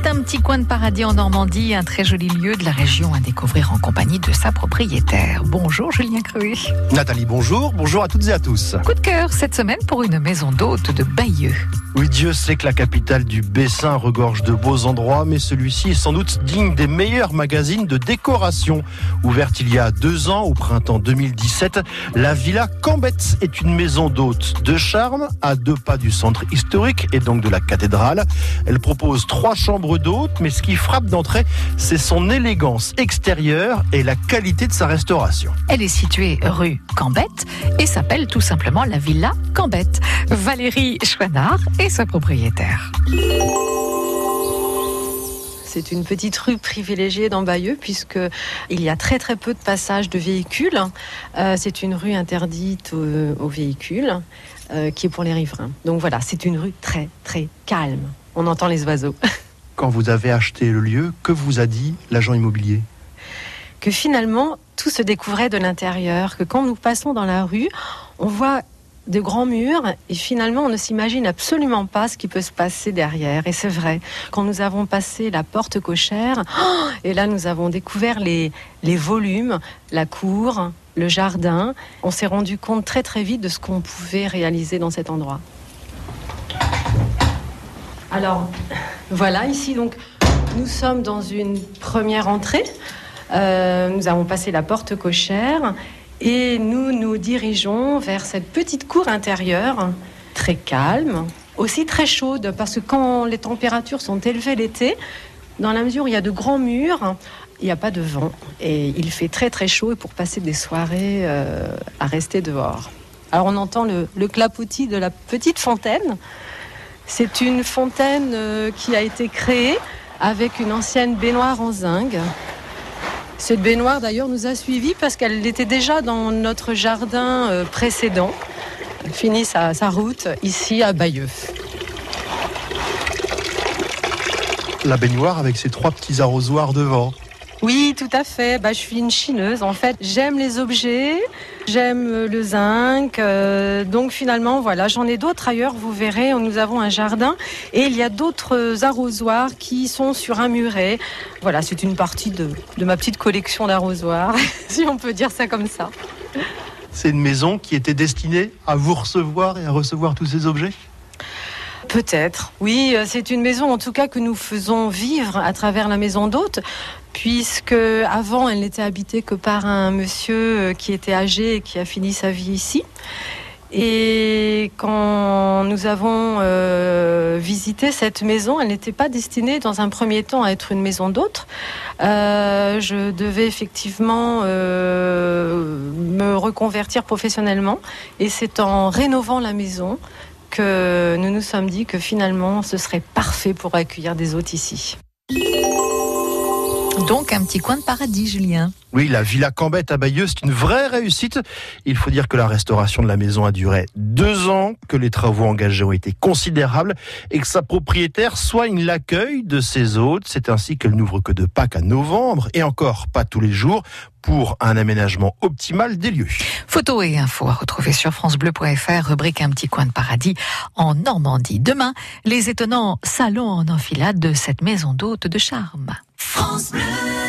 C'est un petit coin de paradis en Normandie, un très joli lieu de la région à découvrir en compagnie de sa propriétaire. Bonjour Julien Cruet. Nathalie, bonjour. Bonjour à toutes et à tous. Coup de cœur cette semaine pour une maison d'hôte de Bayeux. Oui, Dieu sait que la capitale du Bessin regorge de beaux endroits, mais celui-ci est sans doute digne des meilleurs magazines de décoration. Ouverte il y a deux ans, au printemps 2017, la Villa Cambette est une maison d'hôte de charme à deux pas du centre historique et donc de la cathédrale. Elle propose trois chambres d'hôtes, mais ce qui frappe d'entrée, c'est son élégance extérieure et la qualité de sa restauration. Elle est située rue Cambette et s'appelle tout simplement la Villa Cambette. Valérie Chouinard est sa propriétaire. C'est une petite rue privilégiée dans Bayeux puisque il y a très très peu de passages de véhicules. Euh, c'est une rue interdite aux, aux véhicules euh, qui est pour les riverains. Donc voilà, c'est une rue très très calme. On entend les oiseaux. Quand vous avez acheté le lieu, que vous a dit l'agent immobilier Que finalement tout se découvrait de l'intérieur, que quand nous passons dans la rue, on voit de grands murs et finalement on ne s'imagine absolument pas ce qui peut se passer derrière. Et c'est vrai, quand nous avons passé la porte cochère, oh, et là nous avons découvert les, les volumes, la cour, le jardin, on s'est rendu compte très très vite de ce qu'on pouvait réaliser dans cet endroit. Alors voilà, ici donc nous sommes dans une première entrée. Euh, nous avons passé la porte cochère et nous nous dirigeons vers cette petite cour intérieure, très calme, aussi très chaude, parce que quand les températures sont élevées l'été, dans la mesure où il y a de grands murs, il n'y a pas de vent. Et il fait très très chaud pour passer des soirées euh, à rester dehors. Alors on entend le, le, clapotis de la petite fontaine. C'est une fontaine euh, qui a été créée avec une ancienne baignoire en zinc. Cette baignoire d'ailleurs nous a suivis parce qu'elle était déjà dans notre jardin euh, précédent. Elle finit sa, sa route ici à Bayeux. La baignoire avec ses trois petits arrosoirs devant. Oui, tout à fait. Bah, je suis une chineuse. En fait, j'aime les objets, j'aime le zinc. Euh, donc finalement, voilà, j'en ai d'autres ailleurs. Vous verrez, nous avons un jardin et il y a d'autres arrosoirs qui sont sur un muret. Voilà, c'est une partie de ma petite collection d'arrosoirs, si on peut dire ça comme ça. C'est une maison qui était destinée à vous recevoir et à recevoir tous ces objets? Peut-être. Oui, c'est une maison en tout cas que nous faisons vivre à travers la maison d'hôte, puisque avant elle n'était habitée que par un monsieur qui était âgé et qui a fini sa vie ici. Et quand nous avons euh, visité cette maison, elle n'était pas destinée dans un premier temps à être une maison d'hôte. Euh, je devais effectivement euh, me reconvertir professionnellement et c'est en rénovant la maison que nous nous sommes dit que finalement ce serait parfait pour accueillir des hôtes ici. Donc un petit coin de paradis, Julien. Oui, la Villa Cambette à Bayeux, c'est une vraie réussite. Il faut dire que la restauration de la maison a duré deux ans, que les travaux engagés ont été considérables et que sa propriétaire soigne l'accueil de ses hôtes. C'est ainsi qu'elle n'ouvre que de Pâques à novembre et encore pas tous les jours pour un aménagement optimal des lieux. Photos et infos à retrouver sur francebleu.fr, rubrique Un petit coin de paradis en Normandie. Demain, les étonnants salons en enfilade de cette maison d'hôte de charme. France Bleu